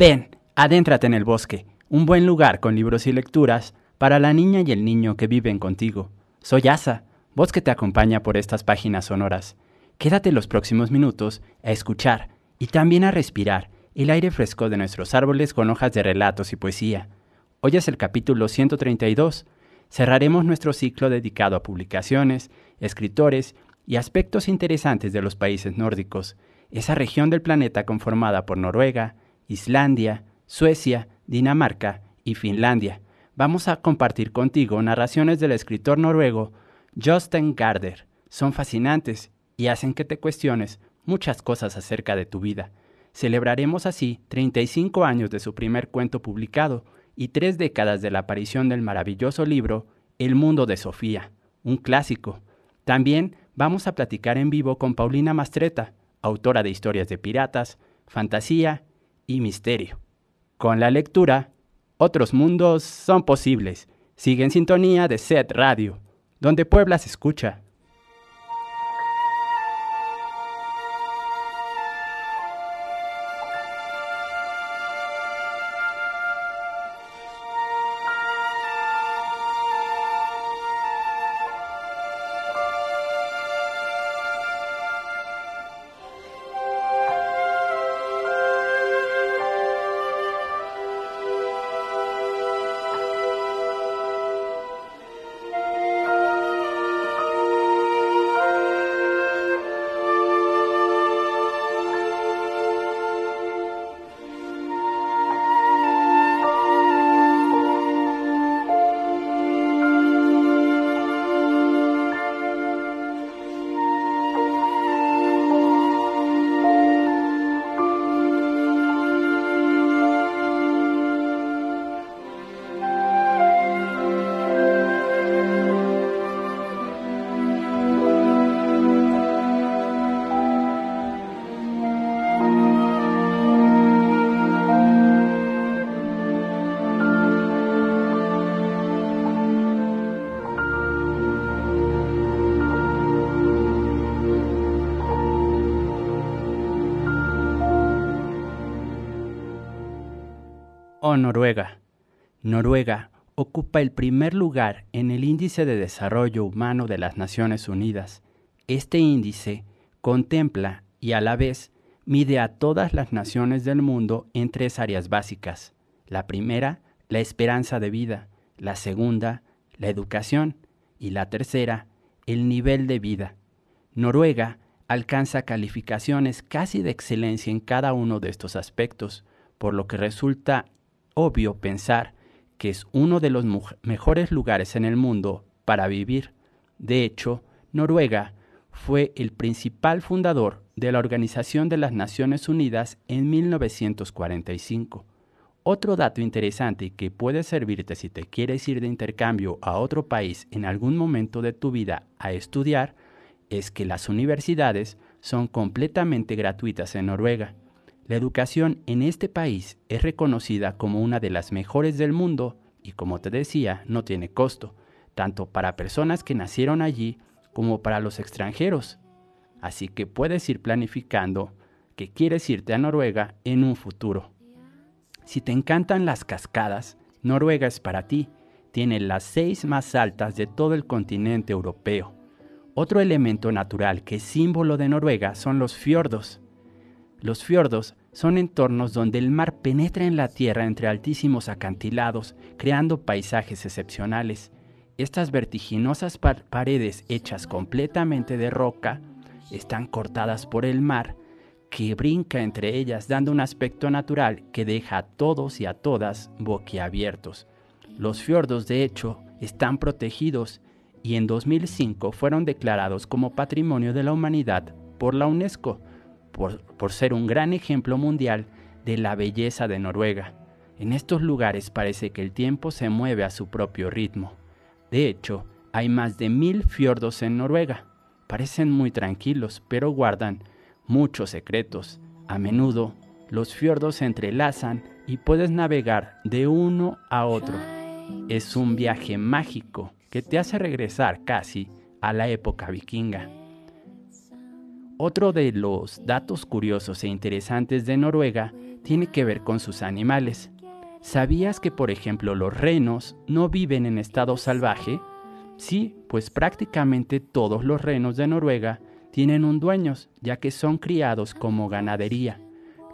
Ven, adéntrate en el bosque, un buen lugar con libros y lecturas para la niña y el niño que viven contigo. Soy Asa, voz que te acompaña por estas páginas sonoras. Quédate los próximos minutos a escuchar y también a respirar el aire fresco de nuestros árboles con hojas de relatos y poesía. Hoy es el capítulo 132. Cerraremos nuestro ciclo dedicado a publicaciones, escritores y aspectos interesantes de los países nórdicos, esa región del planeta conformada por Noruega, Islandia, Suecia, Dinamarca y Finlandia. Vamos a compartir contigo narraciones del escritor noruego Jostein Garder. Son fascinantes y hacen que te cuestiones muchas cosas acerca de tu vida. Celebraremos así 35 años de su primer cuento publicado y tres décadas de la aparición del maravilloso libro El mundo de Sofía, un clásico. También vamos a platicar en vivo con Paulina Mastreta, autora de historias de piratas, fantasía y misterio. Con la lectura, otros mundos son posibles. Sigue en sintonía de Set Radio, donde Puebla se escucha. Noruega. Noruega ocupa el primer lugar en el Índice de Desarrollo Humano de las Naciones Unidas. Este índice contempla y a la vez mide a todas las naciones del mundo en tres áreas básicas. La primera, la esperanza de vida. La segunda, la educación. Y la tercera, el nivel de vida. Noruega alcanza calificaciones casi de excelencia en cada uno de estos aspectos, por lo que resulta obvio pensar que es uno de los mejores lugares en el mundo para vivir. De hecho, Noruega fue el principal fundador de la Organización de las Naciones Unidas en 1945. Otro dato interesante que puede servirte si te quieres ir de intercambio a otro país en algún momento de tu vida a estudiar es que las universidades son completamente gratuitas en Noruega. La educación en este país es reconocida como una de las mejores del mundo y como te decía, no tiene costo, tanto para personas que nacieron allí como para los extranjeros. Así que puedes ir planificando que quieres irte a Noruega en un futuro. Si te encantan las cascadas, Noruega es para ti. Tiene las seis más altas de todo el continente europeo. Otro elemento natural que es símbolo de Noruega son los fiordos. Los fiordos son entornos donde el mar penetra en la tierra entre altísimos acantilados, creando paisajes excepcionales. Estas vertiginosas paredes hechas completamente de roca están cortadas por el mar, que brinca entre ellas dando un aspecto natural que deja a todos y a todas boquiabiertos. Los fiordos, de hecho, están protegidos y en 2005 fueron declarados como Patrimonio de la Humanidad por la UNESCO, por, ser un gran ejemplo mundial de la belleza de Noruega. En estos lugares parece que el tiempo se mueve a su propio ritmo. De hecho, hay más de mil fiordos en Noruega. Parecen muy tranquilos, pero guardan muchos secretos. A menudo, los fiordos se entrelazan y puedes navegar de uno a otro. Es un viaje mágico que te hace regresar casi a la época vikinga. Otro de los datos curiosos e interesantes de Noruega tiene que ver con sus animales. ¿Sabías que, por ejemplo, los renos no viven en estado salvaje? Sí, pues prácticamente todos los renos de Noruega tienen un dueño, ya que son criados como ganadería.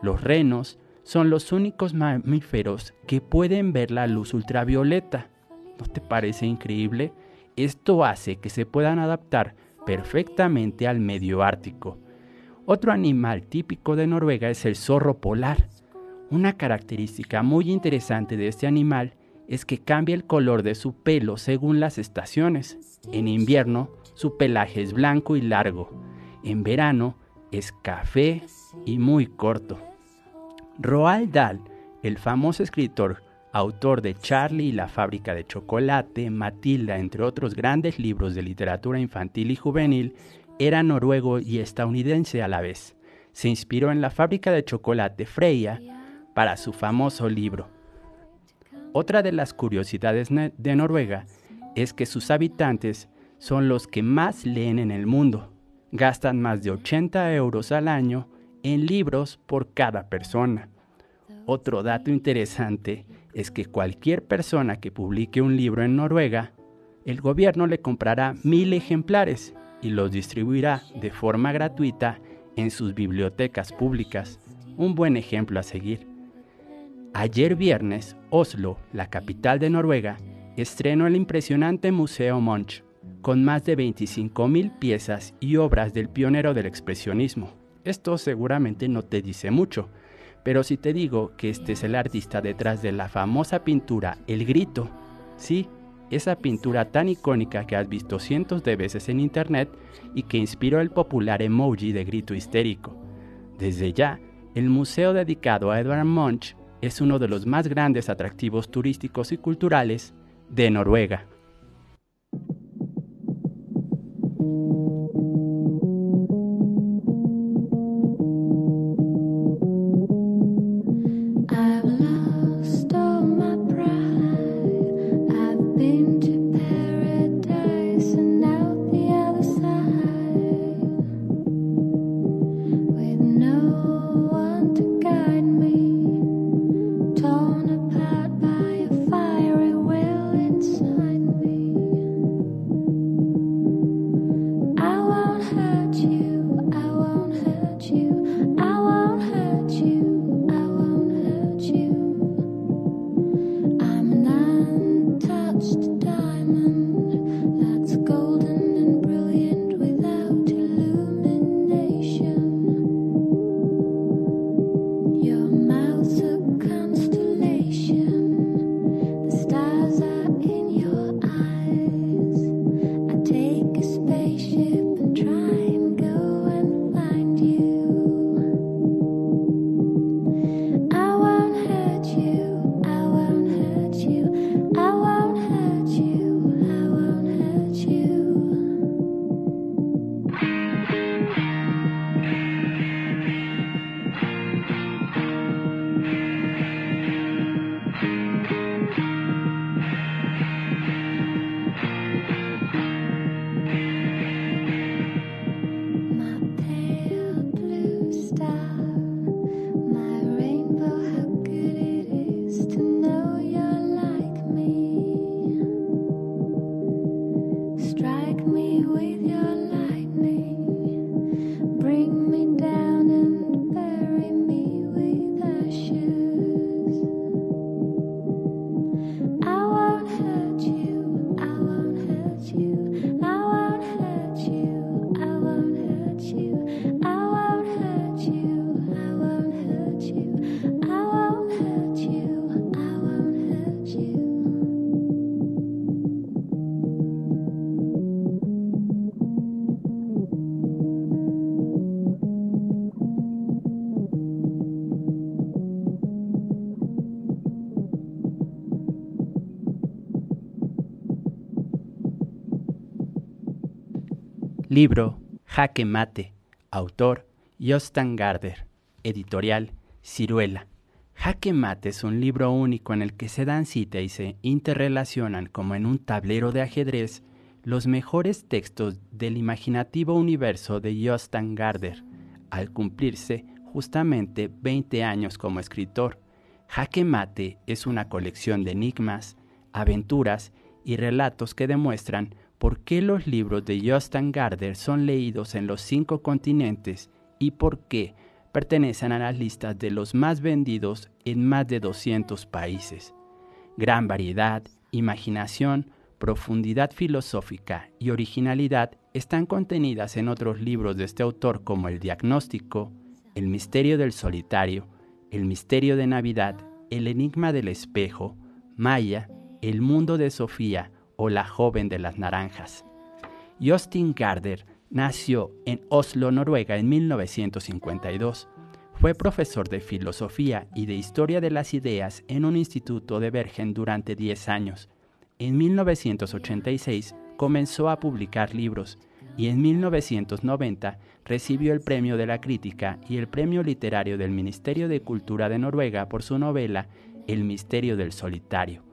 Los renos son los únicos mamíferos que pueden ver la luz ultravioleta. ¿No te parece increíble? Esto hace que se puedan adaptar perfectamente al medio ártico. Otro animal típico de Noruega es el zorro polar. Una característica muy interesante de este animal es que cambia el color de su pelo según las estaciones. En invierno, su pelaje es blanco y largo. En verano, es café y muy corto. Roald Dahl, el famoso escritor autor de Charlie y la fábrica de chocolate, Matilda, entre otros grandes libros de literatura infantil y juvenil, era noruego y estadounidense a la vez. Se inspiró en la fábrica de chocolate Freya para su famoso libro. Otra de las curiosidades de Noruega es que sus habitantes son los que más leen en el mundo. Gastan más de 80 euros al año en libros por cada persona. Otro dato interesante es que cualquier persona que publique un libro en Noruega, el gobierno le comprará mil ejemplares y los distribuirá de forma gratuita en sus bibliotecas públicas. Un buen ejemplo a seguir. Ayer viernes, Oslo, la capital de Noruega, estrenó el impresionante Museo Munch, con más de 25.000 piezas y obras del pionero del expresionismo. Esto seguramente no te dice mucho, pero si te digo que este es el artista detrás de la famosa pintura El Grito, sí, esa pintura tan icónica que has visto cientos de veces en internet y que inspiró el popular emoji de grito histérico. Desde ya, el museo dedicado a Edvard Munch es uno de los más grandes atractivos turísticos y culturales de Noruega. Libro Jaque Mate. Autor Jostan Garder. Editorial Ciruela. Jaque Mate es un libro único en el que se dan cita y se interrelacionan como en un tablero de ajedrez los mejores textos del imaginativo universo de Jostan Garder, al cumplirse justamente 20 años como escritor. Jaque Mate es una colección de enigmas, aventuras y relatos que demuestran por qué los libros de Jostan Garder son leídos en los cinco continentes y por qué pertenecen a las listas de los más vendidos en más de 200 países. Gran variedad, imaginación, profundidad filosófica y originalidad están contenidas en otros libros de este autor como El Diagnóstico, El Misterio del Solitario, El Misterio de Navidad, El Enigma del Espejo, Maya, El Mundo de Sofía o La Joven de las Naranjas. Justin Garder Nació en Oslo, Noruega, en 1952. Fue profesor de filosofía y de historia de las ideas en un instituto de Bergen durante 10 años. En 1986 comenzó a publicar libros y en 1990 recibió el Premio de la Crítica y el Premio Literario del Ministerio de Cultura de Noruega por su novela El Misterio del Solitario.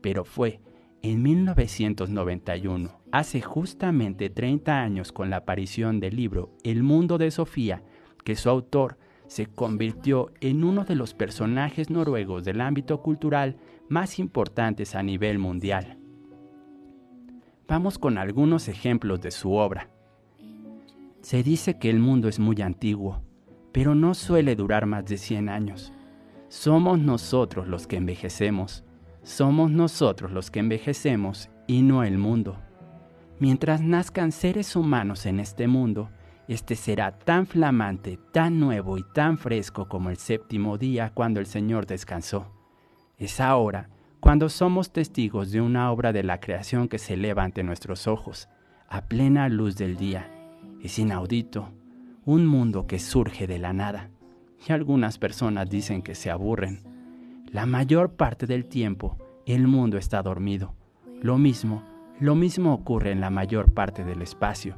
Pero fue en 1991, hace justamente 30 años con la aparición del libro El mundo de Sofía, que su autor se convirtió en uno de los personajes noruegos del ámbito cultural más importantes a nivel mundial. Vamos con algunos ejemplos de su obra. Se dice que el mundo es muy antiguo, pero no suele durar más de 100 años. Somos nosotros los que envejecemos somos nosotros los que envejecemos y no el mundo. Mientras nazcan seres humanos en este mundo, este será tan flamante, tan nuevo y tan fresco como el séptimo día cuando el Señor descansó. Es ahora cuando somos testigos de una obra de la creación que se eleva ante nuestros ojos, a plena luz del día. Es inaudito, un mundo que surge de la nada. Y algunas personas dicen que se aburren la mayor parte del tiempo el mundo está dormido. Lo mismo, lo mismo ocurre en la mayor parte del espacio.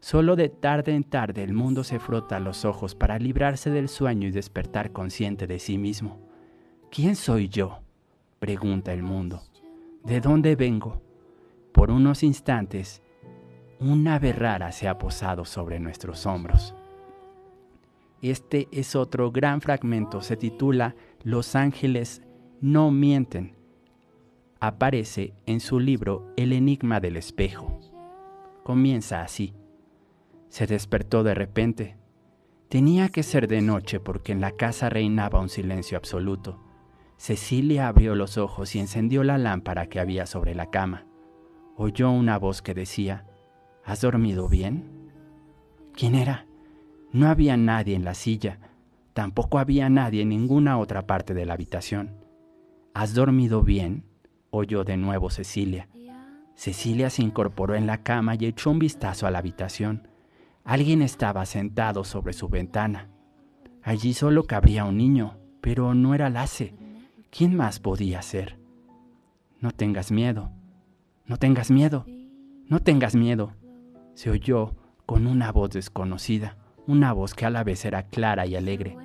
Solo de tarde en tarde el mundo se frota los ojos para librarse del sueño y despertar consciente de sí mismo. ¿Quién soy yo? pregunta el mundo. ¿De dónde vengo? Por unos instantes, una ave rara se ha posado sobre nuestros hombros. Este es otro gran fragmento, se titula Los ángeles no mienten. Aparece en su libro El enigma del espejo. Comienza así. Se despertó de repente. Tenía que ser de noche porque en la casa reinaba un silencio absoluto. Cecilia abrió los ojos y encendió la lámpara que había sobre la cama. Oyó una voz que decía, ¿Has dormido bien? ¿Quién era? No había nadie en la silla, tampoco había nadie en ninguna otra parte de la habitación. ¿Has dormido bien? oyó de nuevo Cecilia. Cecilia se incorporó en la cama y echó un vistazo a la habitación. Alguien estaba sentado sobre su ventana. Allí solo cabría un niño, pero no era Lace. ¿Quién más podía ser? No tengas miedo, no tengas miedo, no tengas miedo, se oyó con una voz desconocida una voz que a la vez era clara y alegre.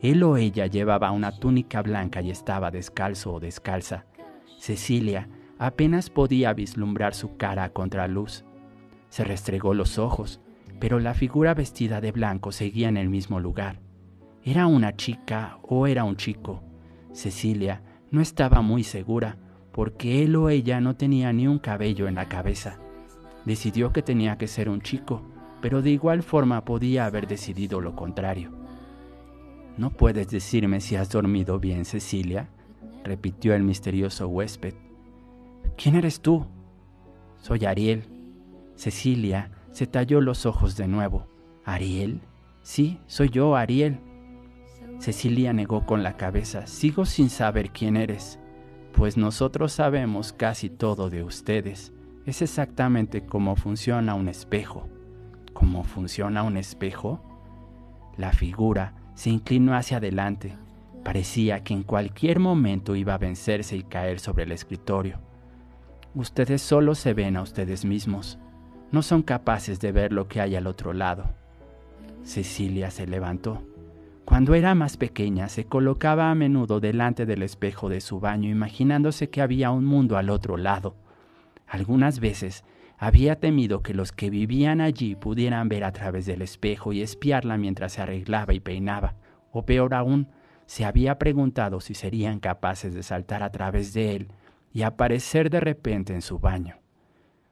Él o ella llevaba una túnica blanca y estaba descalzo o descalza. Cecilia apenas podía vislumbrar su cara contra luz. Se restregó los ojos, pero la figura vestida de blanco seguía en el mismo lugar. ¿Era una chica o era un chico? Cecilia no estaba muy segura, porque él o ella no tenía ni un cabello en la cabeza. Decidió que tenía que ser un chico, pero de igual forma podía haber decidido lo contrario. ¿No puedes decirme si has dormido bien, Cecilia? repitió el misterioso huésped. ¿Quién eres tú? Soy Ariel. Cecilia se talló los ojos de nuevo. ¿Ariel? Sí, soy yo, Ariel. Cecilia negó con la cabeza. Sigo sin saber quién eres, pues nosotros sabemos casi todo de ustedes. Es exactamente como funciona un espejo cómo funciona un espejo? La figura se inclinó hacia adelante. Parecía que en cualquier momento iba a vencerse y caer sobre el escritorio. Ustedes solo se ven a ustedes mismos. no son capaces de ver lo que hay al otro lado. Cecilia se levantó. Cuando era más pequeña se colocaba a menudo delante del espejo de su baño imaginándose que había un mundo al otro lado. Algunas veces había temido que los que vivían allí pudieran ver a través del espejo y espiarla mientras se arreglaba y peinaba, o peor aún, se había preguntado si serían capaces de saltar a través de él y aparecer de repente en su baño.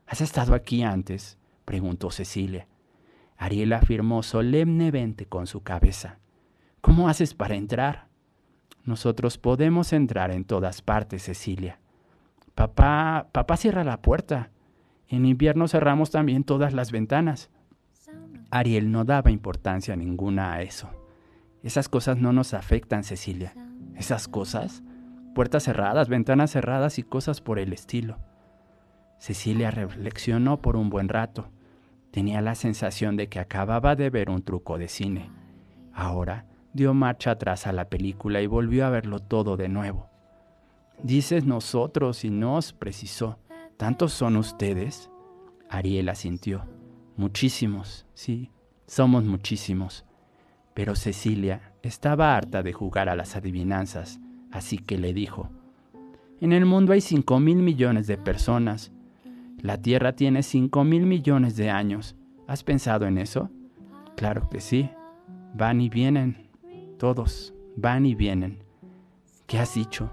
¿Has estado aquí antes? preguntó Cecilia. Ariel afirmó solemnemente con su cabeza. ¿Cómo haces para entrar? Nosotros podemos entrar en todas partes, Cecilia. Papá, papá cierra la puerta. En invierno cerramos también todas las ventanas. Ariel no daba importancia ninguna a eso. Esas cosas no nos afectan, Cecilia. ¿Esas cosas? Puertas cerradas, ventanas cerradas y cosas por el estilo. Cecilia reflexionó por un buen rato. Tenía la sensación de que acababa de ver un truco de cine. Ahora dio marcha atrás a la película y volvió a verlo todo de nuevo. Dices nosotros y nos, precisó. ¿Tantos son ustedes? Ariel asintió. Muchísimos, sí, somos muchísimos. Pero Cecilia estaba harta de jugar a las adivinanzas, así que le dijo, En el mundo hay cinco mil millones de personas. La Tierra tiene cinco mil millones de años. ¿Has pensado en eso? Claro que sí. Van y vienen. Todos van y vienen. ¿Qué has dicho?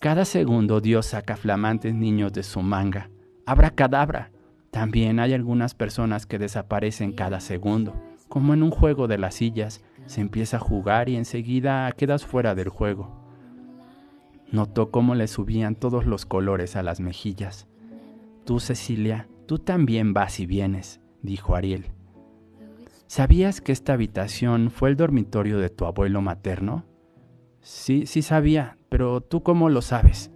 Cada segundo Dios saca flamantes niños de su manga. Abra cadabra. También hay algunas personas que desaparecen cada segundo, como en un juego de las sillas. Se empieza a jugar y enseguida quedas fuera del juego. Notó cómo le subían todos los colores a las mejillas. Tú, Cecilia, tú también vas y vienes, dijo Ariel. ¿Sabías que esta habitación fue el dormitorio de tu abuelo materno? Sí, sí sabía, pero ¿tú cómo lo sabes?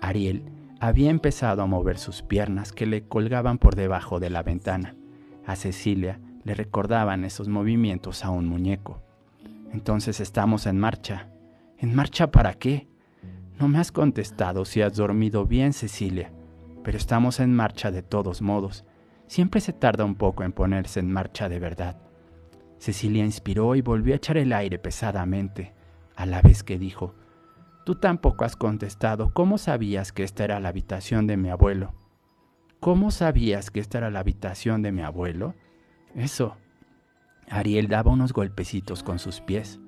Ariel había empezado a mover sus piernas que le colgaban por debajo de la ventana. A Cecilia le recordaban esos movimientos a un muñeco. Entonces estamos en marcha. ¿En marcha para qué? No me has contestado si has dormido bien, Cecilia, pero estamos en marcha de todos modos siempre se tarda un poco en ponerse en marcha de verdad. Cecilia inspiró y volvió a echar el aire pesadamente, a la vez que dijo, Tú tampoco has contestado cómo sabías que esta era la habitación de mi abuelo. ¿Cómo sabías que esta era la habitación de mi abuelo? Eso. Ariel daba unos golpecitos con sus pies.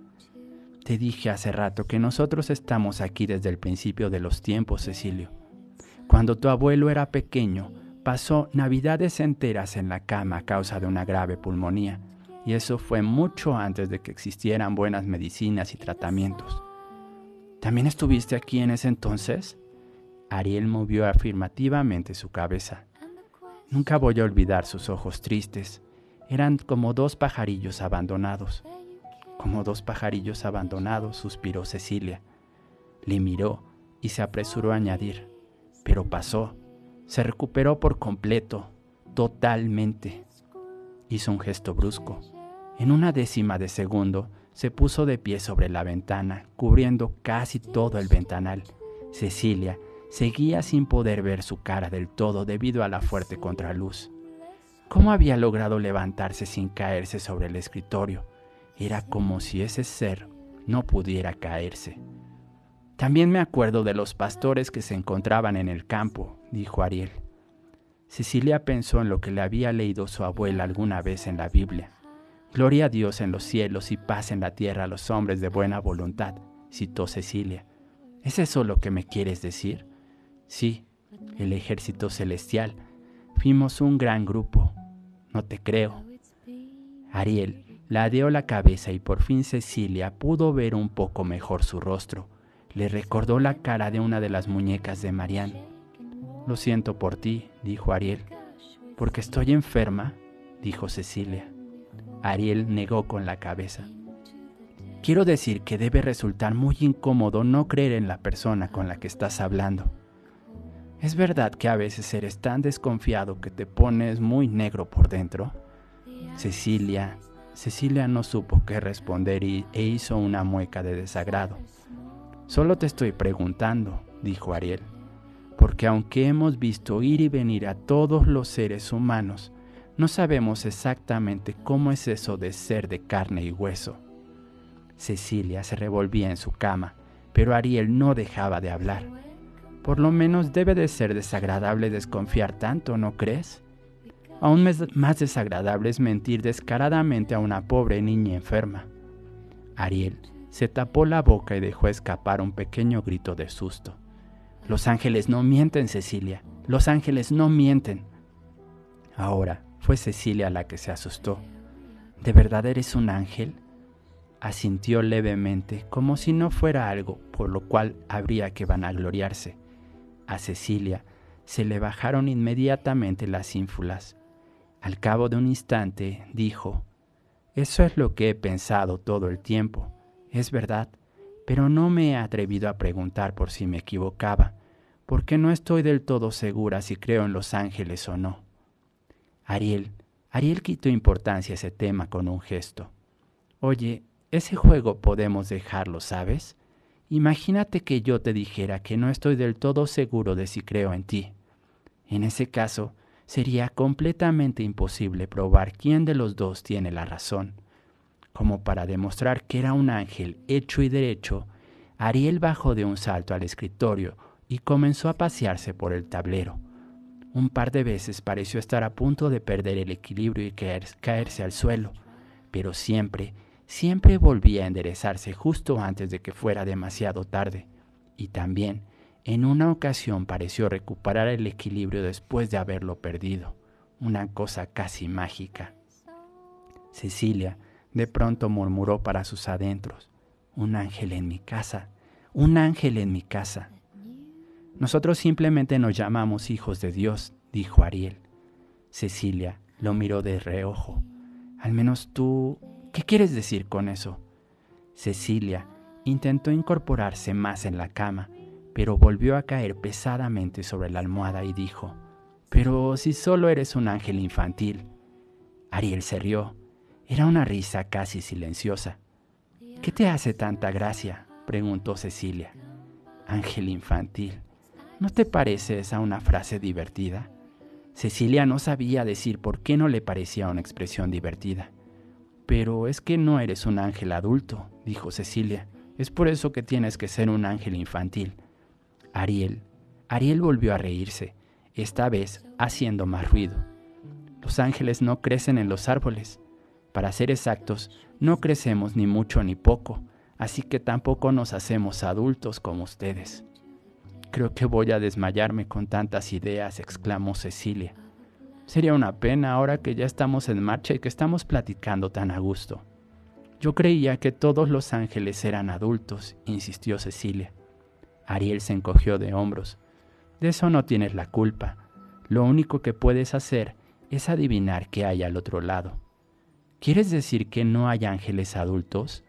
Te dije hace rato que nosotros estamos aquí desde el principio de los tiempos, Cecilio. Cuando tu abuelo era pequeño, pasó navidades enteras en la cama a causa de una grave pulmonía, y eso fue mucho antes de que existieran buenas medicinas y tratamientos. ¿También estuviste aquí en ese entonces? Ariel movió afirmativamente su cabeza. Nunca voy a olvidar sus ojos tristes. Eran como dos pajarillos abandonados. Como dos pajarillos abandonados, suspiró Cecilia. Le miró y se apresuró a añadir, pero pasó se recuperó por completo, totalmente. Hizo un gesto brusco. En una décima de segundo se puso de pie sobre la ventana, cubriendo casi todo el ventanal. Cecilia seguía sin poder ver su cara del todo debido a la fuerte contraluz. ¿Cómo había logrado levantarse sin caerse sobre el escritorio? Era como si ese ser no pudiera caerse. También me acuerdo de los pastores que se encontraban en el campo, dijo Ariel. Cecilia pensó en lo que le había leído su abuela alguna vez en la Biblia. Gloria a Dios en los cielos y paz en la tierra a los hombres de buena voluntad, citó Cecilia. ¿Es eso lo que me quieres decir? Sí, el ejército celestial. Fuimos un gran grupo. No te creo. Ariel ladeó la cabeza y por fin Cecilia pudo ver un poco mejor su rostro le recordó la cara de una de las muñecas de Marianne. Lo siento por ti, dijo Ariel. Porque estoy enferma, dijo Cecilia. Ariel negó con la cabeza. Quiero decir que debe resultar muy incómodo no creer en la persona con la que estás hablando. ¿Es verdad que a veces eres tan desconfiado que te pones muy negro por dentro? Cecilia, Cecilia no supo qué responder y, e hizo una mueca de desagrado. Solo te estoy preguntando, dijo Ariel. porque aunque hemos visto ir y venir a todos los seres humanos, no sabemos exactamente cómo es eso de ser de carne y hueso. Cecilia se revolvía en su cama, pero Ariel no dejaba de hablar. Por lo menos debe de ser desagradable desconfiar tanto, ¿no crees? Aún más desagradable es mentir descaradamente a una pobre niña enferma. Ariel se tapó la boca y dejó escapar un pequeño grito de susto. Los ángeles no mienten, Cecilia. Los ángeles no mienten. Ahora fue Cecilia la que se asustó. ¿De verdad eres un ángel? Asintió levemente, como si no fuera algo por lo cual habría que vanagloriarse. A Cecilia se le bajaron inmediatamente las ínfulas. Al cabo de un instante dijo, Eso es lo que he pensado todo el tiempo es verdad, pero no me he atrevido a preguntar por si me equivocaba, porque no estoy del todo segura si creo en los ángeles o no. Ariel, Ariel quitó importancia a ese tema con un gesto. Oye, ese juego podemos dejarlo, ¿sabes? Imagínate que yo te dijera que no estoy del todo seguro de si creo en ti. En ese caso, sería completamente imposible probar quién de los dos tiene la razón. Como para demostrar que era un ángel hecho y derecho, Ariel bajó de un salto al escritorio y comenzó a pasearse por el tablero. Un par de veces pareció estar a punto de perder el equilibrio y caerse al suelo, pero siempre, siempre volvía a enderezarse justo antes de que fuera demasiado tarde. Y también, en una ocasión pareció recuperar el equilibrio después de haberlo perdido, una cosa casi mágica. Cecilia, de pronto murmuró para sus adentros, un ángel en mi casa, un ángel en mi casa. Nosotros simplemente nos llamamos hijos de Dios, dijo Ariel. Cecilia lo miró de reojo. Al menos tú... ¿Qué quieres decir con eso? Cecilia intentó incorporarse más en la cama, pero volvió a caer pesadamente sobre la almohada y dijo, Pero si solo eres un ángel infantil. Ariel se rió. Era una risa casi silenciosa. ¿Qué te hace tanta gracia? preguntó Cecilia. Ángel infantil. ¿No te parece esa una frase divertida? Cecilia no sabía decir por qué no le parecía una expresión divertida. Pero es que no eres un ángel adulto, dijo Cecilia. Es por eso que tienes que ser un ángel infantil. Ariel. Ariel volvió a reírse, esta vez haciendo más ruido. Los ángeles no crecen en los árboles. Para ser exactos, no crecemos ni mucho ni poco, así que tampoco nos hacemos adultos como ustedes. Creo que voy a desmayarme con tantas ideas, exclamó Cecilia. Sería una pena ahora que ya estamos en marcha y que estamos platicando tan a gusto. Yo creía que todos los ángeles eran adultos, insistió Cecilia. Ariel se encogió de hombros. De eso no tienes la culpa. Lo único que puedes hacer es adivinar qué hay al otro lado. ¿Quieres decir que no hay ángeles adultos?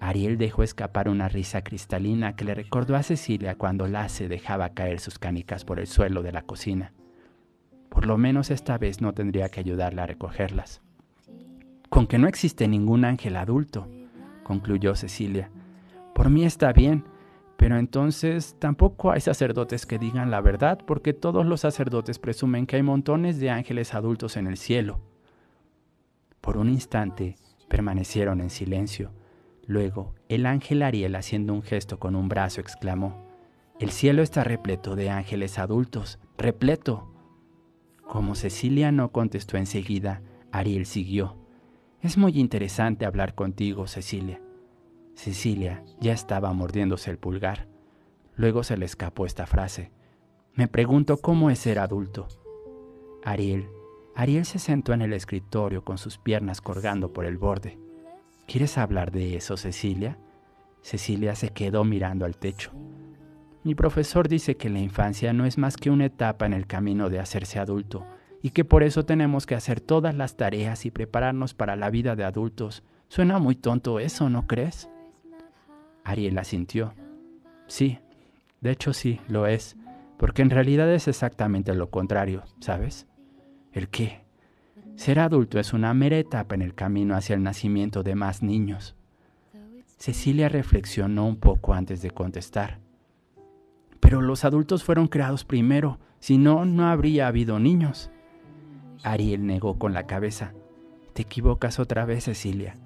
Ariel dejó escapar una risa cristalina que le recordó a Cecilia cuando Lasse dejaba caer sus canicas por el suelo de la cocina. Por lo menos esta vez no tendría que ayudarla a recogerlas. Con que no existe ningún ángel adulto, concluyó Cecilia. Por mí está bien, pero entonces tampoco hay sacerdotes que digan la verdad, porque todos los sacerdotes presumen que hay montones de ángeles adultos en el cielo. Por un instante permanecieron en silencio. Luego, el ángel Ariel, haciendo un gesto con un brazo, exclamó, El cielo está repleto de ángeles adultos, repleto. Como Cecilia no contestó enseguida, Ariel siguió. Es muy interesante hablar contigo, Cecilia. Cecilia ya estaba mordiéndose el pulgar. Luego se le escapó esta frase. Me pregunto cómo es ser adulto. Ariel Ariel se sentó en el escritorio con sus piernas colgando por el borde. ¿Quieres hablar de eso, Cecilia? Cecilia se quedó mirando al techo. Mi profesor dice que la infancia no es más que una etapa en el camino de hacerse adulto y que por eso tenemos que hacer todas las tareas y prepararnos para la vida de adultos. Suena muy tonto eso, ¿no crees? Ariel asintió. Sí, de hecho sí, lo es, porque en realidad es exactamente lo contrario, ¿sabes? ¿El qué? Ser adulto es una mera etapa en el camino hacia el nacimiento de más niños. Cecilia reflexionó un poco antes de contestar. Pero los adultos fueron creados primero, si no, no habría habido niños. Ariel negó con la cabeza. Te equivocas otra vez, Cecilia.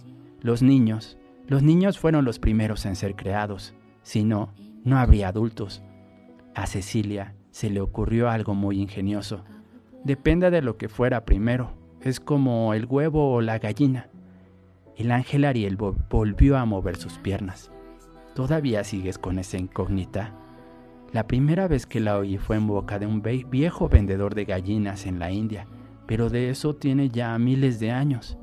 Los niños, los niños fueron los primeros en ser creados, si no, no habría adultos. A Cecilia se le ocurrió algo muy ingenioso. Depende de lo que fuera primero, es como el huevo o la gallina. El ángel Ariel volvió a mover sus piernas. ¿Todavía sigues con esa incógnita? La primera vez que la oí fue en boca de un viejo vendedor de gallinas en la India, pero de eso tiene ya miles de años.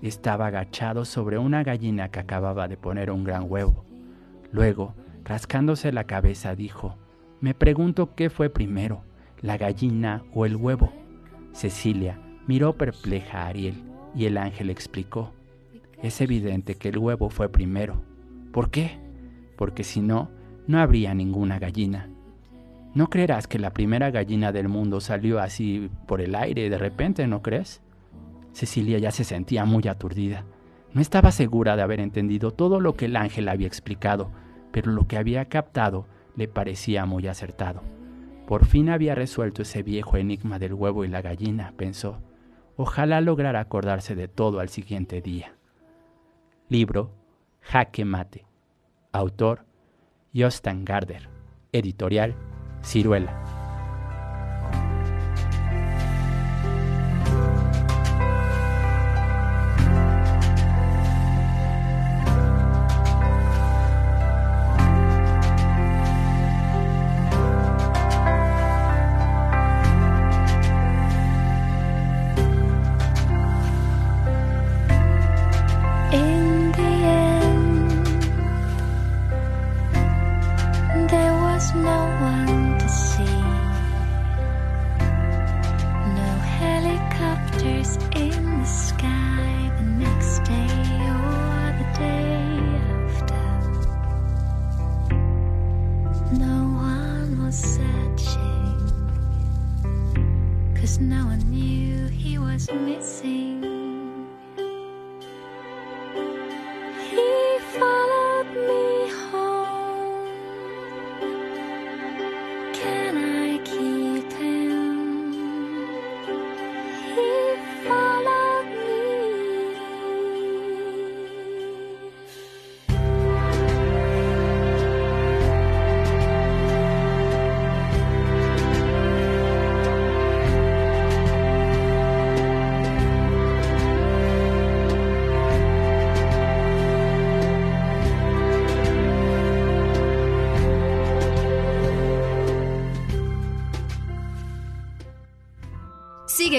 Estaba agachado sobre una gallina que acababa de poner un gran huevo. Luego, rascándose la cabeza, dijo, Me pregunto qué fue primero, la gallina o el huevo. Cecilia miró perpleja a Ariel y el ángel explicó, Es evidente que el huevo fue primero. ¿Por qué? Porque si no, no habría ninguna gallina. No creerás que la primera gallina del mundo salió así por el aire de repente, ¿no crees? Cecilia ya se sentía muy aturdida. No estaba segura de haber entendido todo lo que el ángel había explicado, pero lo que había captado le parecía muy acertado. Por fin había resuelto ese viejo enigma del huevo y la gallina, pensó. Ojalá lograra acordarse de todo al siguiente día. Libro Jaque Mate. Autor Jostan Garder. Editorial Ciruela.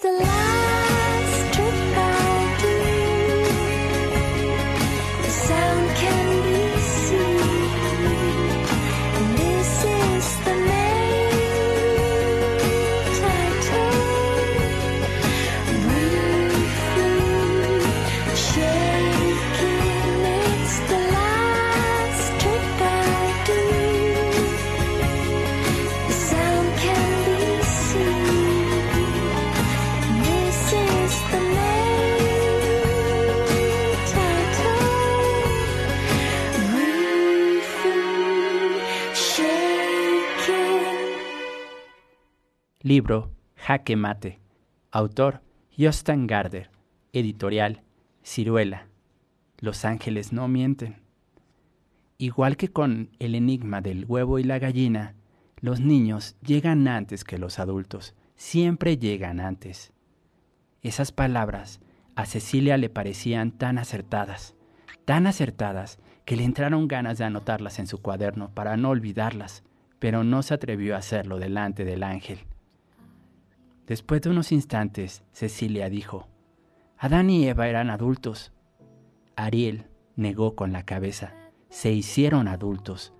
the light. Libro Jaque Mate. Autor Jostan Garder. Editorial Ciruela. Los ángeles no mienten. Igual que con el enigma del huevo y la gallina, los niños llegan antes que los adultos, siempre llegan antes. Esas palabras a Cecilia le parecían tan acertadas, tan acertadas que le entraron ganas de anotarlas en su cuaderno para no olvidarlas, pero no se atrevió a hacerlo delante del ángel. Después de unos instantes, Cecilia dijo, Adán y Eva eran adultos. Ariel negó con la cabeza, se hicieron adultos.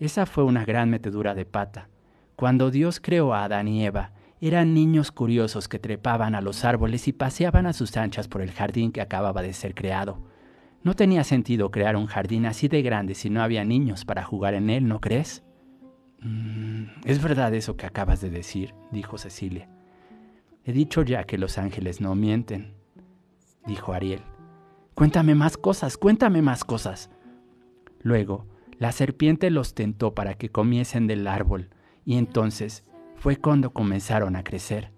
Esa fue una gran metedura de pata. Cuando Dios creó a Adán y Eva, eran niños curiosos que trepaban a los árboles y paseaban a sus anchas por el jardín que acababa de ser creado. No tenía sentido crear un jardín así de grande si no había niños para jugar en él, ¿no crees? Mm, es verdad eso que acabas de decir, dijo Cecilia. He dicho ya que los ángeles no mienten, dijo Ariel. Cuéntame más cosas, cuéntame más cosas. Luego, la serpiente los tentó para que comiesen del árbol, y entonces fue cuando comenzaron a crecer.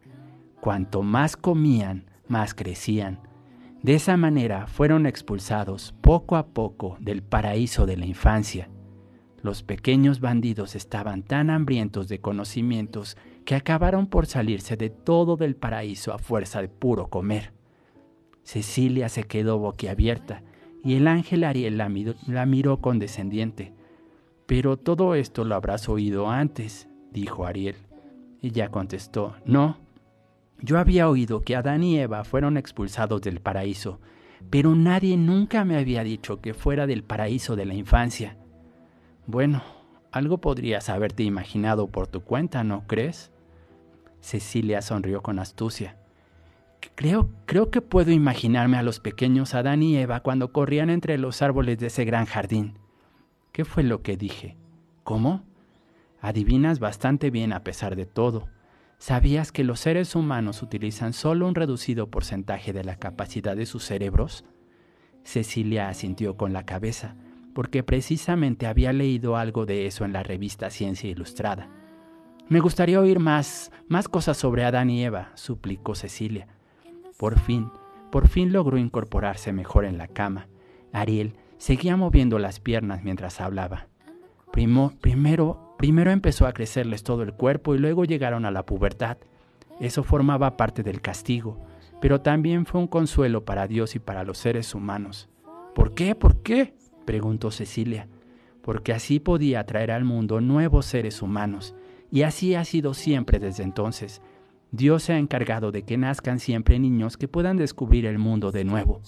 Cuanto más comían, más crecían. De esa manera fueron expulsados poco a poco del paraíso de la infancia. Los pequeños bandidos estaban tan hambrientos de conocimientos que acabaron por salirse de todo del paraíso a fuerza de puro comer. Cecilia se quedó boquiabierta y el ángel Ariel la miró, la miró condescendiente. Pero todo esto lo habrás oído antes, dijo Ariel. Ella contestó, no. Yo había oído que Adán y Eva fueron expulsados del paraíso, pero nadie nunca me había dicho que fuera del paraíso de la infancia. Bueno, algo podrías haberte imaginado por tu cuenta, ¿no crees? Cecilia sonrió con astucia. Creo, creo que puedo imaginarme a los pequeños Adán y Eva cuando corrían entre los árboles de ese gran jardín. ¿Qué fue lo que dije? ¿Cómo? Adivinas bastante bien a pesar de todo. ¿Sabías que los seres humanos utilizan solo un reducido porcentaje de la capacidad de sus cerebros? Cecilia asintió con la cabeza, porque precisamente había leído algo de eso en la revista Ciencia Ilustrada. Me gustaría oír más, más cosas sobre Adán y Eva, suplicó Cecilia. Por fin, por fin logró incorporarse mejor en la cama. Ariel seguía moviendo las piernas mientras hablaba. Primo, primero, primero empezó a crecerles todo el cuerpo y luego llegaron a la pubertad. Eso formaba parte del castigo, pero también fue un consuelo para Dios y para los seres humanos. ¿Por qué? ¿Por qué? preguntó Cecilia. Porque así podía traer al mundo nuevos seres humanos y así ha sido siempre desde entonces. Dios se ha encargado de que nazcan siempre niños que puedan descubrir el mundo de nuevo.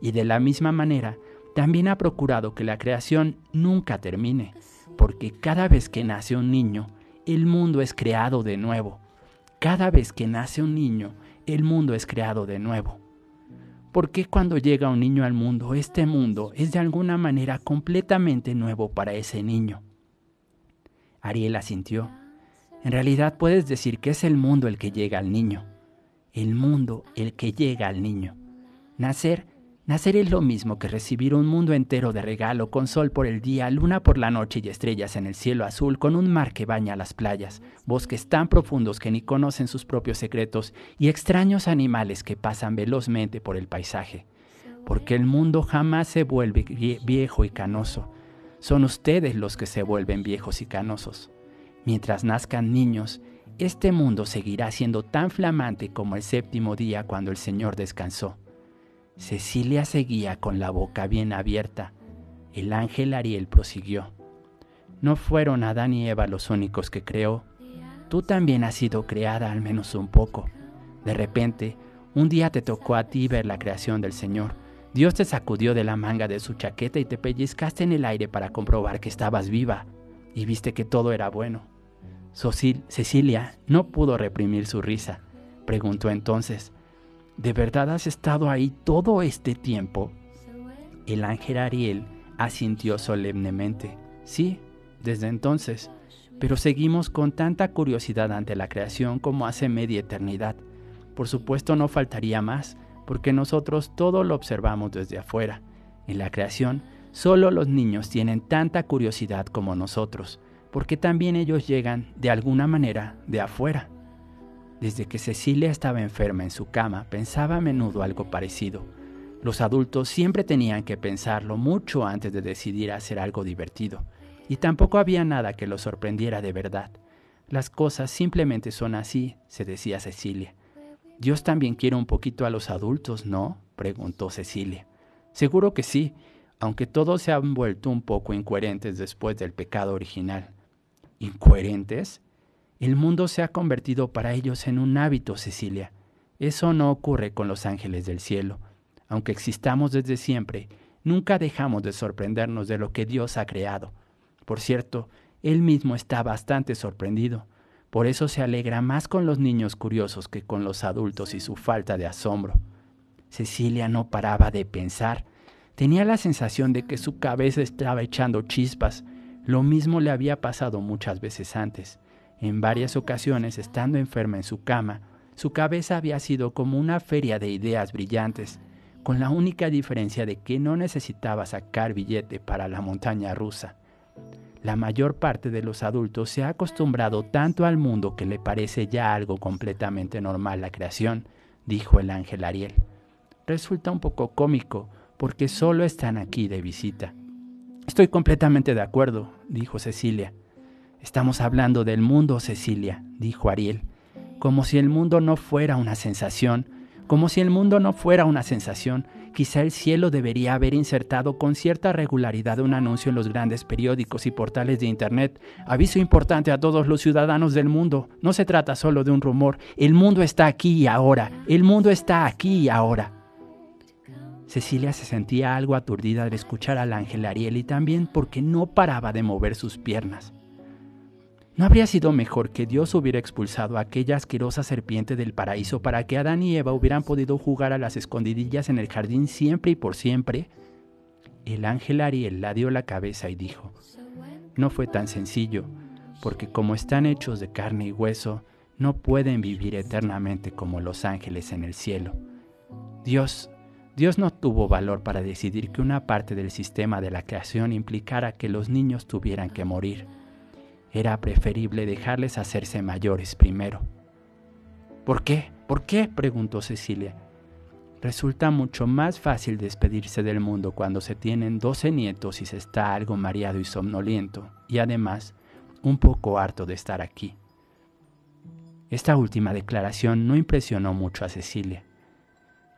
Y de la misma manera, también ha procurado que la creación nunca termine, porque cada vez que nace un niño, el mundo es creado de nuevo. Cada vez que nace un niño, el mundo es creado de nuevo. ¿Por qué cuando llega un niño al mundo, este mundo es de alguna manera completamente nuevo para ese niño? Ariel asintió. En realidad puedes decir que es el mundo el que llega al niño. El mundo el que llega al niño. Nacer Nacer es lo mismo que recibir un mundo entero de regalo con sol por el día, luna por la noche y estrellas en el cielo azul, con un mar que baña las playas, bosques tan profundos que ni conocen sus propios secretos y extraños animales que pasan velozmente por el paisaje. Porque el mundo jamás se vuelve viejo y canoso. Son ustedes los que se vuelven viejos y canosos. Mientras nazcan niños, este mundo seguirá siendo tan flamante como el séptimo día cuando el Señor descansó. Cecilia seguía con la boca bien abierta. El ángel Ariel prosiguió. No fueron Adán y Eva los únicos que creó. Tú también has sido creada al menos un poco. De repente, un día te tocó a ti ver la creación del Señor. Dios te sacudió de la manga de su chaqueta y te pellizcaste en el aire para comprobar que estabas viva y viste que todo era bueno. Cecilia no pudo reprimir su risa. Preguntó entonces, ¿De verdad has estado ahí todo este tiempo? El ángel Ariel asintió solemnemente. Sí, desde entonces, pero seguimos con tanta curiosidad ante la creación como hace media eternidad. Por supuesto no faltaría más, porque nosotros todo lo observamos desde afuera. En la creación, solo los niños tienen tanta curiosidad como nosotros, porque también ellos llegan, de alguna manera, de afuera. Desde que Cecilia estaba enferma en su cama, pensaba a menudo algo parecido. Los adultos siempre tenían que pensarlo mucho antes de decidir hacer algo divertido, y tampoco había nada que los sorprendiera de verdad. Las cosas simplemente son así, se decía Cecilia. Dios también quiere un poquito a los adultos, ¿no? preguntó Cecilia. Seguro que sí, aunque todos se han vuelto un poco incoherentes después del pecado original. ¿Incoherentes? El mundo se ha convertido para ellos en un hábito, Cecilia. Eso no ocurre con los ángeles del cielo. Aunque existamos desde siempre, nunca dejamos de sorprendernos de lo que Dios ha creado. Por cierto, Él mismo está bastante sorprendido. Por eso se alegra más con los niños curiosos que con los adultos y su falta de asombro. Cecilia no paraba de pensar. Tenía la sensación de que su cabeza estaba echando chispas. Lo mismo le había pasado muchas veces antes. En varias ocasiones, estando enferma en su cama, su cabeza había sido como una feria de ideas brillantes, con la única diferencia de que no necesitaba sacar billete para la montaña rusa. La mayor parte de los adultos se ha acostumbrado tanto al mundo que le parece ya algo completamente normal la creación, dijo el ángel Ariel. Resulta un poco cómico porque solo están aquí de visita. Estoy completamente de acuerdo, dijo Cecilia. Estamos hablando del mundo, Cecilia, dijo Ariel, como si el mundo no fuera una sensación, como si el mundo no fuera una sensación, quizá el cielo debería haber insertado con cierta regularidad un anuncio en los grandes periódicos y portales de Internet. Aviso importante a todos los ciudadanos del mundo. No se trata solo de un rumor. El mundo está aquí y ahora. El mundo está aquí y ahora. Cecilia se sentía algo aturdida al escuchar al ángel Ariel y también porque no paraba de mover sus piernas. ¿No habría sido mejor que Dios hubiera expulsado a aquella asquerosa serpiente del paraíso para que Adán y Eva hubieran podido jugar a las escondidillas en el jardín siempre y por siempre? El ángel Ariel la dio la cabeza y dijo, no fue tan sencillo, porque como están hechos de carne y hueso, no pueden vivir eternamente como los ángeles en el cielo. Dios, Dios no tuvo valor para decidir que una parte del sistema de la creación implicara que los niños tuvieran que morir era preferible dejarles hacerse mayores primero. ¿Por qué? ¿Por qué? preguntó Cecilia. Resulta mucho más fácil despedirse del mundo cuando se tienen doce nietos y se está algo mareado y somnoliento, y además un poco harto de estar aquí. Esta última declaración no impresionó mucho a Cecilia.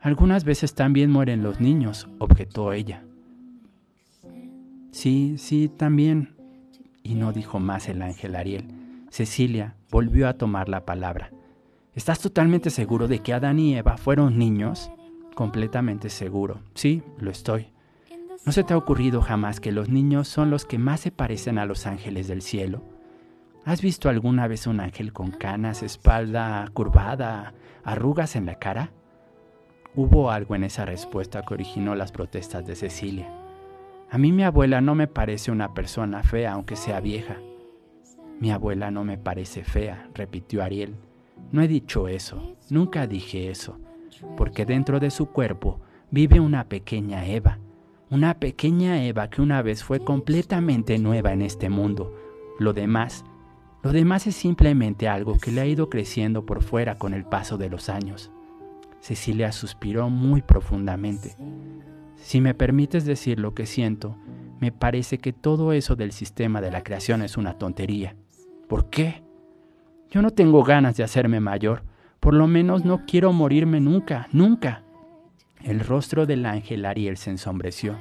Algunas veces también mueren los niños, objetó ella. Sí, sí, también, y no dijo más el ángel Ariel. Cecilia volvió a tomar la palabra. ¿Estás totalmente seguro de que Adán y Eva fueron niños? Completamente seguro. Sí, lo estoy. ¿No se te ha ocurrido jamás que los niños son los que más se parecen a los ángeles del cielo? ¿Has visto alguna vez un ángel con canas, espalda curvada, arrugas en la cara? Hubo algo en esa respuesta que originó las protestas de Cecilia. A mí mi abuela no me parece una persona fea aunque sea vieja. Mi abuela no me parece fea, repitió Ariel. No he dicho eso, nunca dije eso, porque dentro de su cuerpo vive una pequeña Eva, una pequeña Eva que una vez fue completamente nueva en este mundo. Lo demás, lo demás es simplemente algo que le ha ido creciendo por fuera con el paso de los años. Cecilia suspiró muy profundamente. Si me permites decir lo que siento, me parece que todo eso del sistema de la creación es una tontería. ¿Por qué? Yo no tengo ganas de hacerme mayor. Por lo menos no quiero morirme nunca, nunca. El rostro del ángel Ariel se ensombreció.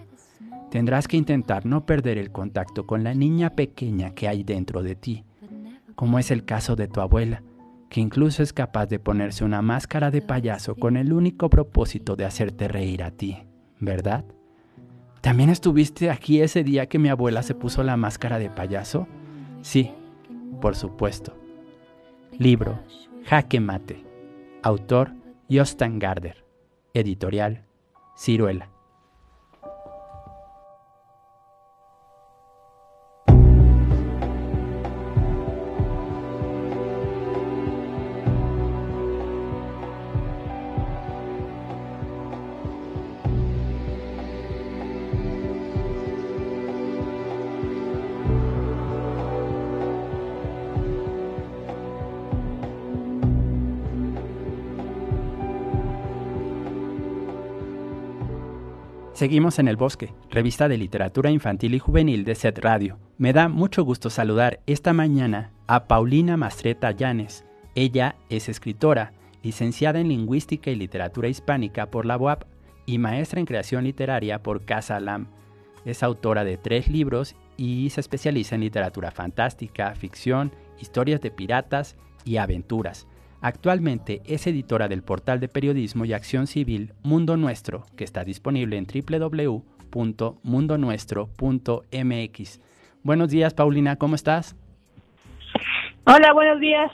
Tendrás que intentar no perder el contacto con la niña pequeña que hay dentro de ti, como es el caso de tu abuela, que incluso es capaz de ponerse una máscara de payaso con el único propósito de hacerte reír a ti, ¿verdad? ¿También estuviste aquí ese día que mi abuela se puso la máscara de payaso? Sí, por supuesto. Libro Jaque Mate. Autor Jostan Garder. Editorial Ciruela. Seguimos en El Bosque, revista de literatura infantil y juvenil de SET Radio. Me da mucho gusto saludar esta mañana a Paulina Mastreta Llanes. Ella es escritora, licenciada en Lingüística y Literatura Hispánica por la UAP y maestra en Creación Literaria por Casa Lam. Es autora de tres libros y se especializa en literatura fantástica, ficción, historias de piratas y aventuras. Actualmente es editora del portal de periodismo y acción civil Mundo Nuestro, que está disponible en www.mundonuestro.mx. Buenos días, Paulina, ¿cómo estás? Hola, buenos días.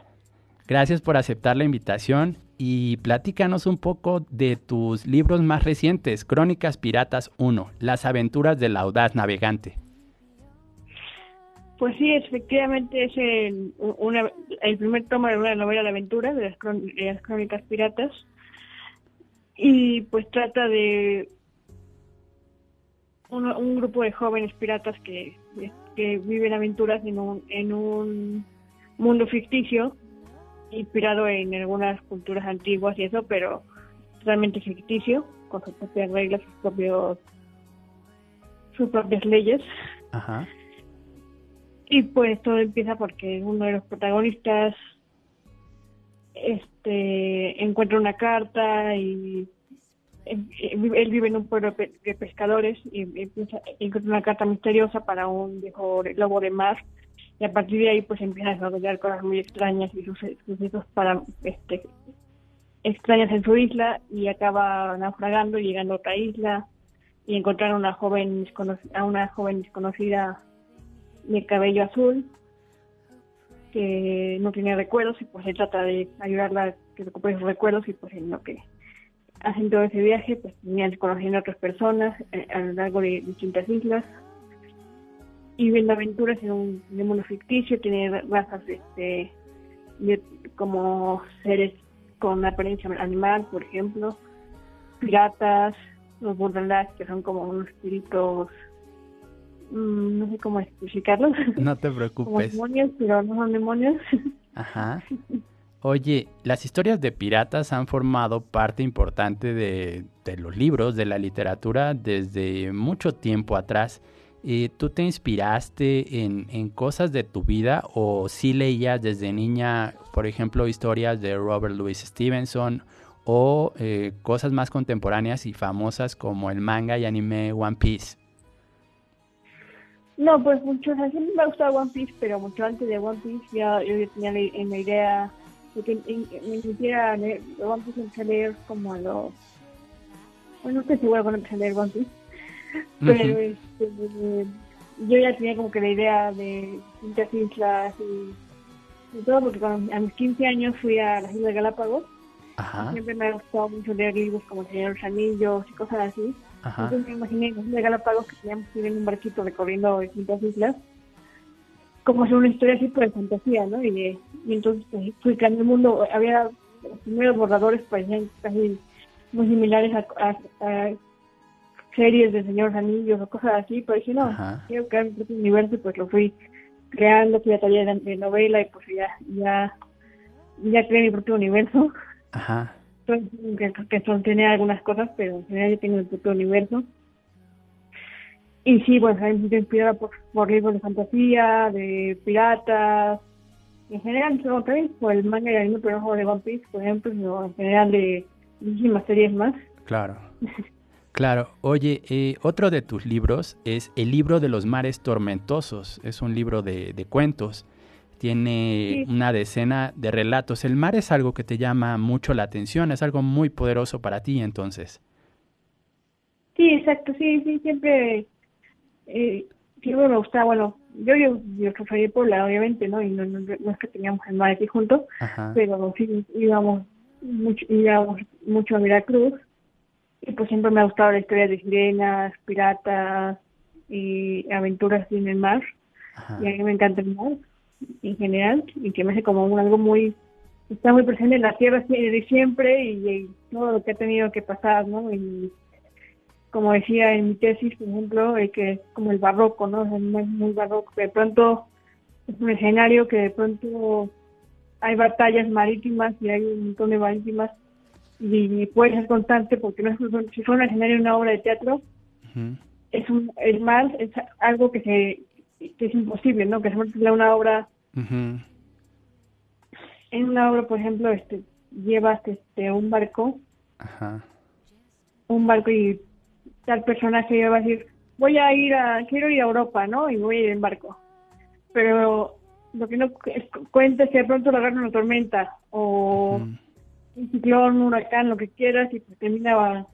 Gracias por aceptar la invitación y platícanos un poco de tus libros más recientes, Crónicas Piratas 1, Las aventuras del audaz navegante. Pues sí, efectivamente es el, el primer tomo de una novela de aventura de las, crónicas piratas y pues trata de un, grupo de jóvenes piratas que, que viven aventuras en un, en un mundo ficticio inspirado en algunas culturas antiguas y eso, pero totalmente ficticio, con sus propias reglas, sus propios sus propias leyes. Ajá. Y pues todo empieza porque uno de los protagonistas este encuentra una carta y él vive en un pueblo de pescadores y encuentra una carta misteriosa para un viejo lobo de mar. Y a partir de ahí pues empieza a desarrollar cosas muy extrañas y sucesos para este extrañas en su isla y acaba naufragando y llegando a otra isla. Y encontrar a una joven a una joven desconocida de cabello azul que no tiene recuerdos y pues se trata de ayudarla a que recupere sus recuerdos y pues en lo que hacen todo ese viaje pues tenían conociendo a otras personas eh, a lo largo de distintas islas. Y viendo aventuras en un, mundo ficticio tiene razas este como seres con apariencia animal por ejemplo piratas los burdalas que son como unos espíritus no sé cómo explicarlo. No te preocupes. demonios, pero no son demonios. Ajá. Oye, las historias de piratas han formado parte importante de, los libros, de la literatura, desde mucho tiempo atrás. Eh, ¿Tú te inspiraste en, cosas de tu vida o sí leías desde niña, por ejemplo, historias de Robert Louis Stevenson o eh, cosas más contemporáneas y famosas como el manga y anime One Piece? No, pues mucho, o sea, siempre me ha gustado One Piece, pero mucho antes de One Piece ya yo ya tenía la, en la idea de que me quisiera leer One Piece empecé a leer como a los... Bueno, no estoy segura cuando empecé a leer One Piece, pero este, yo ya tenía como que la idea de distintas islas y, y todo, porque cuando, a mis 15 años fui a las Islas Galápagos. Ajá. Siempre me ha gustado mucho leer libros como El Señor de los Anillos y cosas así. Entonces me imaginé de Galápagos que teníamos que ir en un barquito recorriendo distintas islas, como hacer una historia así por de fantasía, ¿no? Y, entonces pues, fui el mundo, había los primeros borradores parecían casi muy similares a, series de Señor Anillos o cosas así, pero dije, no, quiero crear mi propio universo y pues lo fui creando, fui a taller de, novela y pues ya, ya, ya creé mi propio universo. Ajá. Entonces, que, que tiene algunas cosas, pero en general ya tengo mi propio universo. Y sí, pues me siento inspirada por, por libros de fantasía, de piratas, en general, también por el manga y el anime, pero de One Piece, por ejemplo, en general de muchísimas series más. Claro. Claro, oye, eh, otro de tus libros es El libro de los mares tormentosos, es un libro de, cuentos, tiene una decena de relatos. El mar es algo que te llama mucho la atención, es algo muy poderoso para ti entonces. Sí, exacto, sí, sí, siempre, eh, siempre me gustaba, bueno, yo, yo, yo por Puebla, obviamente, ¿no? Y no, no, es que teníamos el mar aquí juntos, pero sí íbamos mucho, íbamos mucho a Veracruz y pues siempre me ha gustado la historia de sirenas, piratas y aventuras en el mar. Y a mí me encanta el mar en general y que me hace como algo muy está muy presente en la tierra de siempre y, todo lo que ha tenido que pasar, ¿no? Y como decía en mi tesis, por ejemplo, que es como el barroco, ¿no? Es muy, barroco. De pronto es un escenario que de pronto hay batallas marítimas y hay un montón de marítimas y puede ser constante porque no es, si fuera un escenario una obra de teatro es un el mal es algo que se que es imposible no que se una obra en una obra por ejemplo este llevas este un barco. Un barco y tal personaje va a decir voy a ir a quiero ir a Europa no y voy a ir en barco pero lo que no cuenta es que de pronto lo agarra una tormenta o un ciclón, un huracán, lo que quieras, y pues termina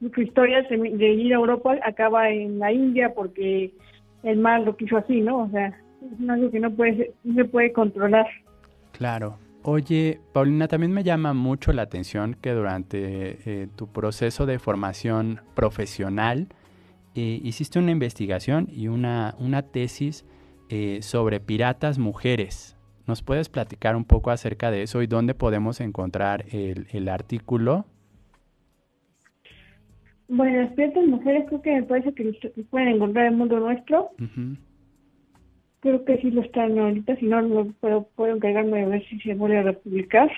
su historia de ir a Europa acaba en la India porque el mar lo quiso así, ¿no? O sea, es algo que no, puede, no se puede controlar. Claro. Oye, Paulina, también me llama mucho la atención que durante eh, tu proceso de formación profesional eh, hiciste una investigación y una, una tesis eh, sobre piratas mujeres. ¿Nos puedes platicar un poco acerca de eso y dónde podemos encontrar el, artículo? Bueno, las piratas mujeres creo que me parece que pueden encontrar en el mundo nuestro. Creo que sí lo están ahorita, si no, no puedo, puedo encargarme de ver si se vuelve a republicar.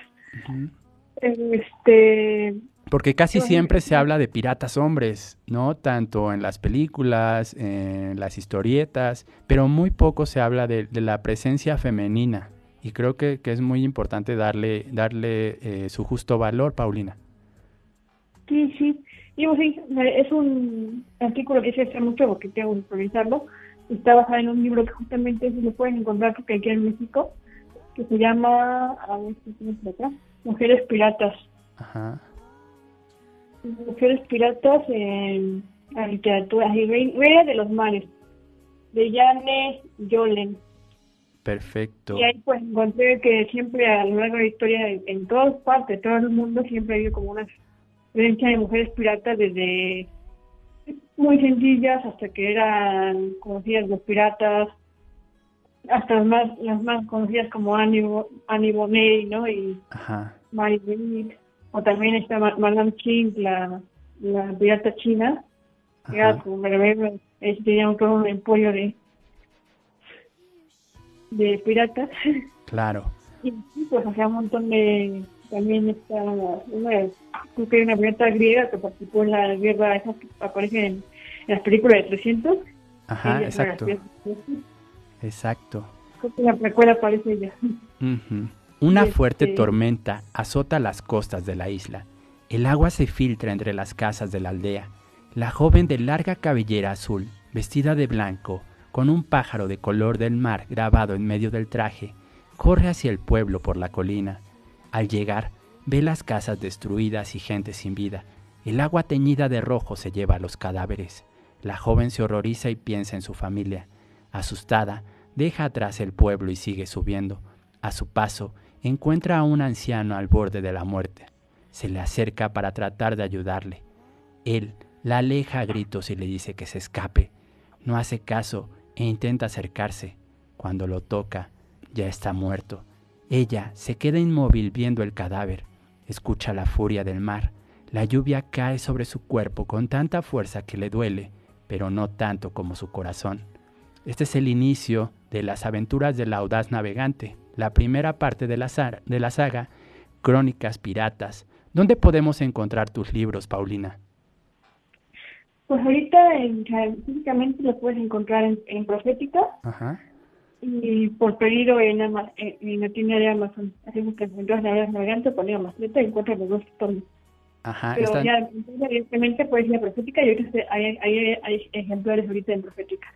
Este... Porque casi siempre se habla de piratas hombres, ¿no? Tanto en las películas, en las historietas, pero muy poco se habla de la presencia femenina y creo que, es muy importante darle, darle eh, su justo valor, Paulina. Sí, sí. Digo, sí, es un artículo que se hace mucho porque tengo que improvisarlo. Está basado en un libro que justamente se lo pueden encontrar porque aquí en México, que se llama, a ver si acá, Mujeres Piratas. Ajá. Mujeres Piratas en la literatura, y Reina de los Mares, de Jane Yolen. Perfecto. Y ahí pues encontré que siempre a lo largo de la historia, en, todas partes, en todo el mundo, siempre ha habido como una presencia de mujeres piratas desde muy sencillas hasta que eran conocidas los piratas, hasta las más, las más conocidas como Annie, Annie Bonet, ¿no? Y Ajá. Mary o también está Madame Ching, la, la pirata china, que era como, tenía un, todo un emporio de de piratas. Claro. Y pues hacía un montón de... También está una, creo que hay una pirata griega que participó en la guerra esas que aparecen en, las películas de 300. Ajá, exacto. Exacto. Creo que la precuela aparece ella. Una fuerte este tormenta azota las costas de la isla. El agua se filtra entre las casas de la aldea. La joven de larga cabellera azul, vestida de blanco, con un pájaro de color del mar grabado en medio del traje, corre hacia el pueblo por la colina. Al llegar, ve las casas destruidas y gente sin vida. El agua teñida de rojo se lleva a los cadáveres. La joven se horroriza y piensa en su familia. Asustada, deja atrás el pueblo y sigue subiendo. A su paso, encuentra a un anciano al borde de la muerte. Se le acerca para tratar de ayudarle. Él la aleja a gritos y le dice que se escape. No hace caso e intenta acercarse. Cuando lo toca, ya está muerto. Ella se queda inmóvil viendo el cadáver, escucha la furia del mar, La lluvia cae sobre su cuerpo con tanta fuerza que le duele, pero no tanto como su corazón. Este es el inicio de las aventuras del audaz navegante, la primera parte de la, de la saga Crónicas Piratas. ¿Dónde podemos encontrar tus libros, Paulina? Pues ahorita físicamente lo puedes encontrar en, Profética y por pedido en, en, la tienda de Amazon. Así que encuentras la navegante, poner Masleta y encuentras los dos tonos. Ajá, Pero ya, evidentemente puedes ir a Profética y ahorita hay, hay, hay ejemplares ahorita en Profética.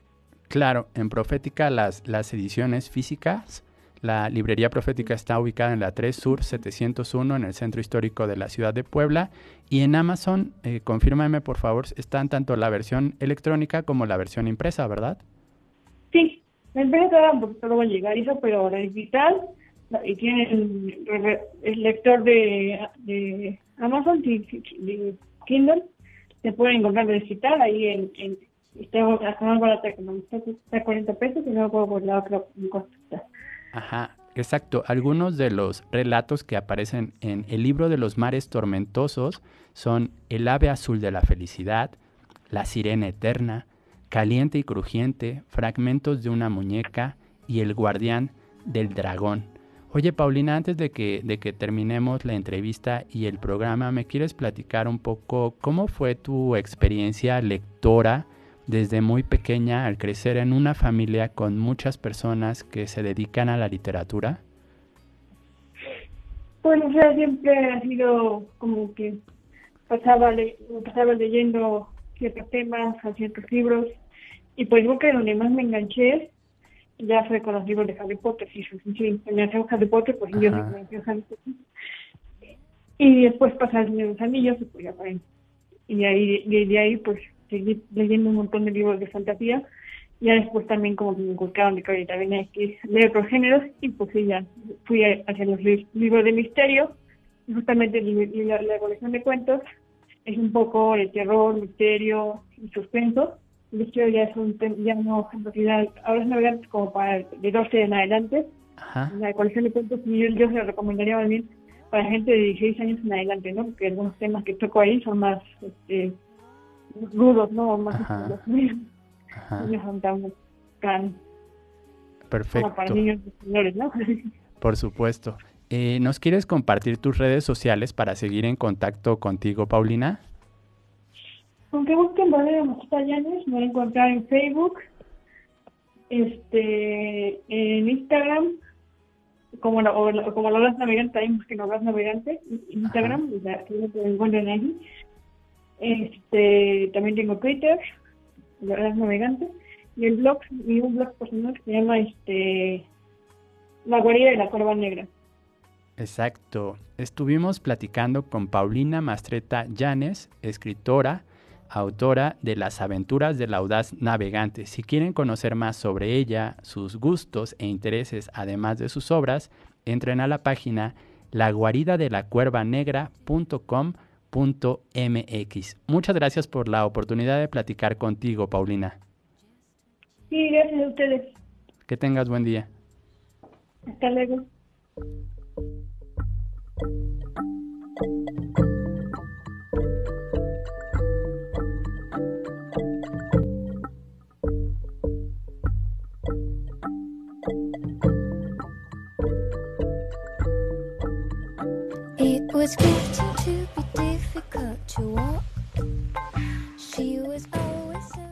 Claro, en Profética las, las ediciones físicas, la librería Profética está ubicada en la 3 Sur 701 en el centro histórico de la ciudad de Puebla y en Amazon, eh, confírmame por favor, están tanto la versión electrónica como la versión impresa, ¿verdad? Sí, la impresa un poquito va a llegar eso, pero la digital y tiene el, lector de, de Amazon, de, Kindle, se puede encontrar digital ahí en, en está más barata que está, a 40 pesos y luego por la otra costo Ajá, exacto. Algunos de los relatos que aparecen en el libro de los mares tormentosos son El ave azul de la felicidad, La sirena eterna, Caliente y crujiente, Fragmentos de una muñeca y El guardián del dragón. Oye, Paulina, antes de que, de que terminemos la entrevista y el programa, ¿me quieres platicar un poco cómo fue tu experiencia lectora desde muy pequeña al crecer en una familia con muchas personas que se dedican a la literatura? Bueno, pues, o siempre ha sido como que pasaba, pasaba leyendo ciertos temas, ciertos libros, y pues creo que donde más me enganché ya fue con los libros de Harry Potter, sí, sí, me Harry Potter, pues yo sí Harry Potter. Y después pasar el los Anillos, y pues ya Y ahí, de, ahí pues seguí leyendo un montón de libros de fantasía. Ya después también como que me inculcaron de que ahorita venía que leer otros géneros y pues sí, ya fui hacia los libros de misterio. Justamente la, la colección de cuentos es un poco de terror, misterio y suspenso de hecho ya es un ya no ahora es Navidad como para de 12 en adelante. La colección de cuentos yo, yo se lo recomendaría más bien para gente de 16 años en adelante no porque algunos temas que toco ahí son más este, rudos no más los son tan, tan perfecto como para niños señores no por supuesto. Eh, ¿Nos quieres compartir tus redes sociales para seguir en contacto contigo, Paulina? Aunque busquen Valeria Llanes, me van a encontrar en Facebook, este, en Instagram, como la, o como la Navegante, ahí busquen Obras Navegante, Instagram, ya, que me encuentran ahí. Este, también tengo Twitter, la Navegante, y el blog, mi un blog personal que se llama este La guarida de la Corva Negra. Exacto. Estuvimos platicando con Paulina Mastreta Llanes, escritora, autora de Las aventuras del audaz navegante. Si quieren conocer más sobre ella, sus gustos e intereses, además de sus obras, entren a la página laguaridadelacuervanegra.com.mx. Muchas gracias por la oportunidad de platicar contigo, Paulina. Sí, gracias a ustedes. Que tengas buen día. Hasta luego.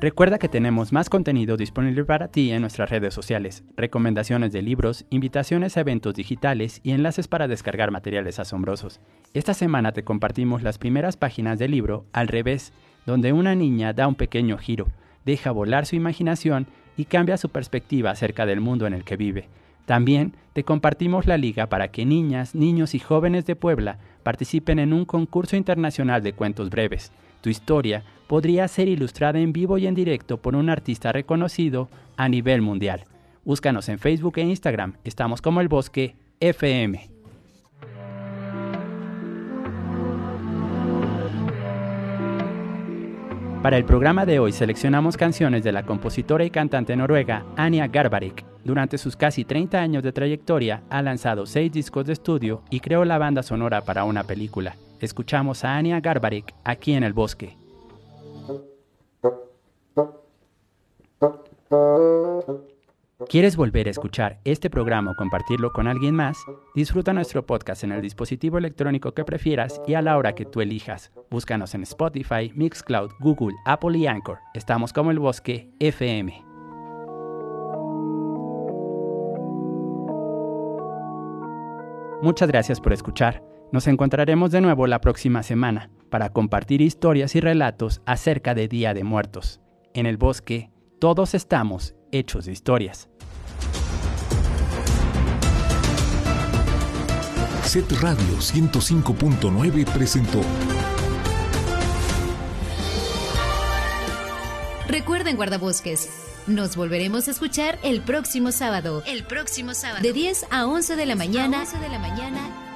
Recuerda que tenemos más contenido disponible para ti en nuestras redes sociales, recomendaciones de libros, invitaciones a eventos digitales y enlaces para descargar materiales asombrosos. Esta semana te compartimos las primeras páginas del libro Al revés, donde una niña da un pequeño giro, deja volar su imaginación y cambia su perspectiva acerca del mundo en el que vive. También te compartimos la liga para que niñas, niños y jóvenes de Puebla participen en un concurso internacional de cuentos breves. Tu historia podría ser ilustrada en vivo y en directo por un artista reconocido a nivel mundial. Búscanos en Facebook e Instagram. Estamos como el Bosque FM. Para el programa de hoy seleccionamos canciones de la compositora y cantante noruega Anya Garbarek. Durante sus casi 30 años de trayectoria ha lanzado 6 discos de estudio y creó la banda sonora para una película. escuchamos a Anya Garbarek aquí en el bosque. ¿Quieres volver a escuchar este programa o compartirlo con alguien más? Disfruta nuestro podcast en el dispositivo electrónico que prefieras y a la hora que tú elijas. Búscanos en Spotify, Mixcloud, Google, Apple y Anchor. Estamos como el bosque FM. Muchas gracias por escuchar. Nos encontraremos de nuevo la próxima semana para compartir historias y relatos acerca de Día de Muertos. En el bosque, todos estamos hechos de historias. Set Radio 105.9 presentó. Recuerden, guardabosques, nos volveremos a escuchar el próximo sábado. El próximo sábado. De 10 a 11 de la mañana. A 11 de la mañana